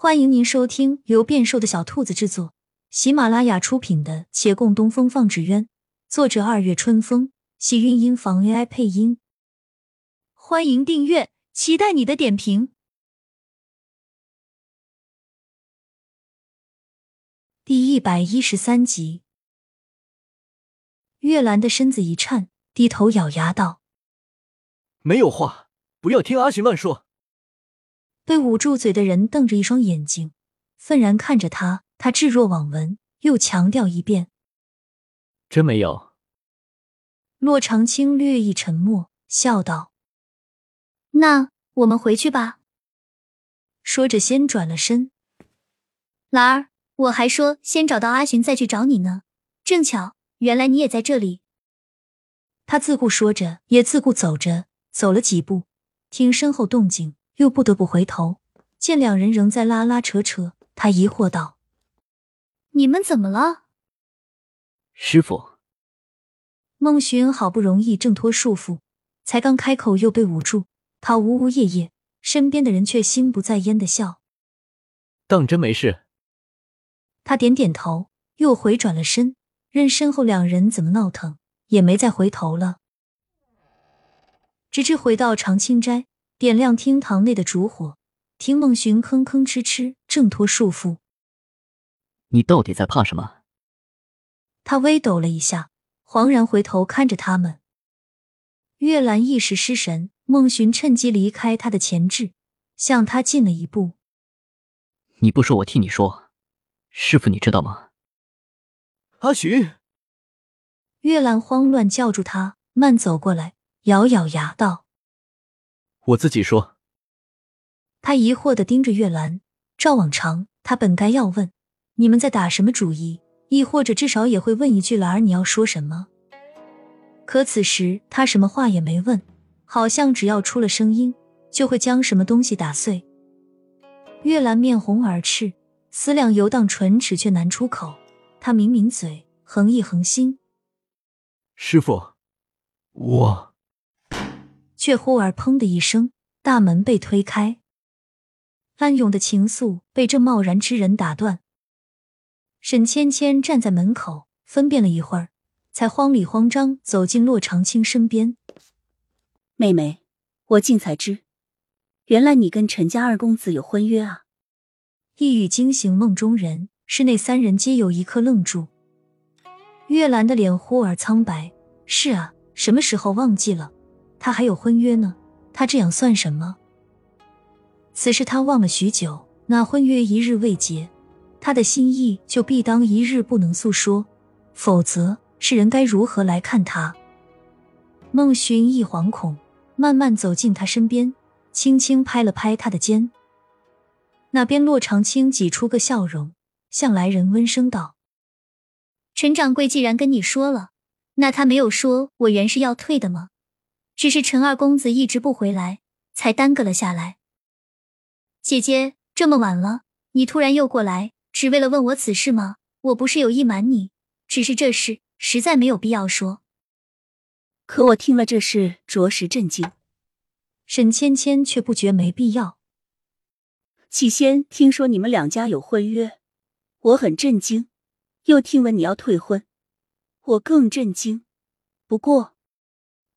欢迎您收听由变瘦的小兔子制作、喜马拉雅出品的《且共东风放纸鸢》，作者二月春风，喜韵音房 AI 配音。欢迎订阅，期待你的点评。第一百一十三集，月兰的身子一颤，低头咬牙道：“没有话，不要听阿寻乱说。”被捂住嘴的人瞪着一双眼睛，愤然看着他。他置若罔闻，又强调一遍：“真没有。”洛长青略一沉默，笑道：“那我们回去吧。”说着，先转了身。兰儿，我还说先找到阿寻再去找你呢。正巧，原来你也在这里。他自顾说着，也自顾走着，走了几步，听身后动静。又不得不回头，见两人仍在拉拉扯扯，他疑惑道：“你们怎么了？”师傅，孟寻好不容易挣脱束缚，才刚开口又被捂住，他呜呜咽咽，身边的人却心不在焉的笑：“当真没事。”他点点头，又回转了身，任身后两人怎么闹腾，也没再回头了，直至回到长青斋。点亮厅堂内的烛火，听孟寻吭吭哧哧挣脱束缚。你到底在怕什么？他微抖了一下，恍然回头看着他们。月兰一时失神，孟寻趁机离开他的前置，向他近了一步。你不说，我替你说。师傅，你知道吗？阿寻！月兰慌乱叫住他，慢走过来，咬咬牙道。我自己说。他疑惑的盯着月兰，照往常，他本该要问你们在打什么主意，亦或者至少也会问一句兰儿你要说什么。可此时他什么话也没问，好像只要出了声音，就会将什么东西打碎。月兰面红耳赤，思量游荡唇齿却难出口。他抿抿嘴，横一横心：“师傅，我……”却忽而砰的一声，大门被推开，暗涌的情愫被这贸然之人打断。沈芊芊站在门口，分辨了一会儿，才慌里慌张走进洛长青身边。妹妹，我竟才知，原来你跟陈家二公子有婚约啊！一语惊醒梦中人，室内三人皆有一刻愣住。月兰的脸忽而苍白。是啊，什么时候忘记了？他还有婚约呢，他这样算什么？此事他忘了许久。那婚约一日未结，他的心意就必当一日不能诉说，否则世人该如何来看他？孟寻一惶恐，慢慢走进他身边，轻轻拍了拍他的肩。那边洛长青挤出个笑容，向来人温声道：“陈掌柜既然跟你说了，那他没有说我原是要退的吗？”只是陈二公子一直不回来，才耽搁了下来。姐姐，这么晚了，你突然又过来，只为了问我此事吗？我不是有意瞒你，只是这事实在没有必要说。可我听了这事，着实震惊。沈芊芊却不觉没必要。起先听说你们两家有婚约，我很震惊；又听闻你要退婚，我更震惊。不过。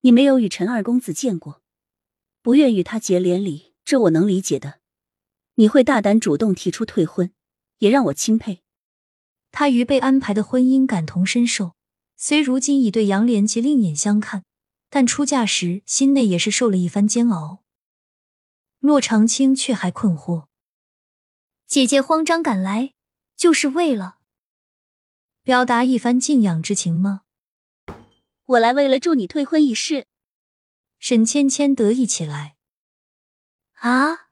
你没有与陈二公子见过，不愿与他结连理，这我能理解的。你会大胆主动提出退婚，也让我钦佩。他于被安排的婚姻感同身受，虽如今已对杨连杰另眼相看，但出嫁时心内也是受了一番煎熬。洛长青却还困惑：姐姐慌张赶来，就是为了表达一番敬仰之情吗？我来为了助你退婚一事。沈芊芊得意起来。啊！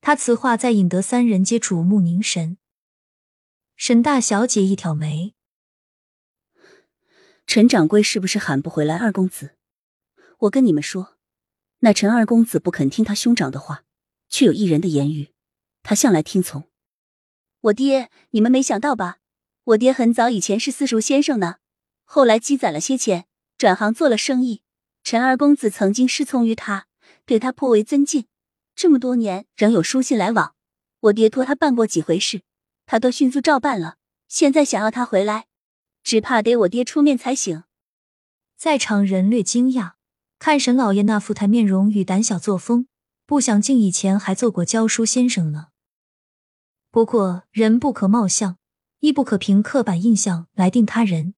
他此话在引得三人皆瞩目凝神。沈大小姐一挑眉：“陈掌柜是不是喊不回来二公子？我跟你们说，那陈二公子不肯听他兄长的话，却有一人的言语，他向来听从。我爹，你们没想到吧？我爹很早以前是私塾先生呢。”后来积攒了些钱，转行做了生意。陈二公子曾经师从于他，对他颇为尊敬。这么多年仍有书信来往，我爹托他办过几回事，他都迅速照办了。现在想要他回来，只怕得我爹出面才行。在场人略惊讶，看沈老爷那副态面容与胆小作风，不想竟以前还做过教书先生呢。不过人不可貌相，亦不可凭刻板印象来定他人。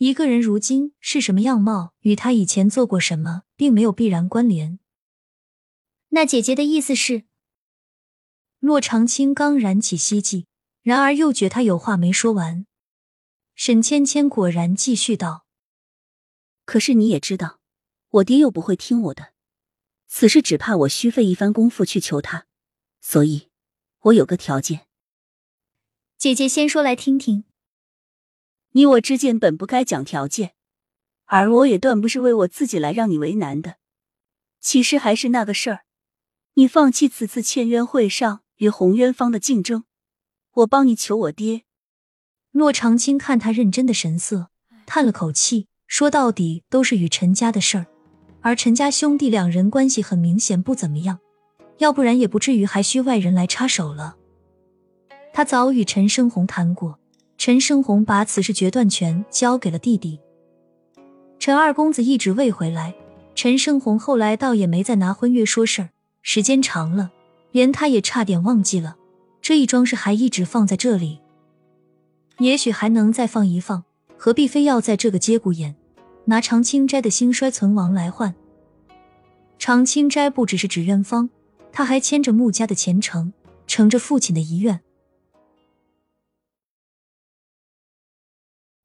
一个人如今是什么样貌，与他以前做过什么，并没有必然关联。那姐姐的意思是？洛长青刚燃起希冀，然而又觉他有话没说完。沈芊芊果然继续道：“可是你也知道，我爹又不会听我的。此事只怕我需费一番功夫去求他，所以，我有个条件。姐姐先说来听听。”你我之间本不该讲条件，而我也断不是为我自己来让你为难的。其实还是那个事儿，你放弃此次签约会上与红渊方的竞争，我帮你求我爹。洛长青看他认真的神色，叹了口气，说到底都是与陈家的事儿，而陈家兄弟两人关系很明显不怎么样，要不然也不至于还需外人来插手了。他早与陈生红谈过。陈生红把此事决断权交给了弟弟陈二公子，一直未回来。陈生红后来倒也没再拿婚约说事儿，时间长了，连他也差点忘记了这一桩事还一直放在这里。也许还能再放一放，何必非要在这个节骨眼拿长青斋的兴衰存亡来换？长青斋不只是纸院方，他还牵着穆家的前程，承着父亲的遗愿。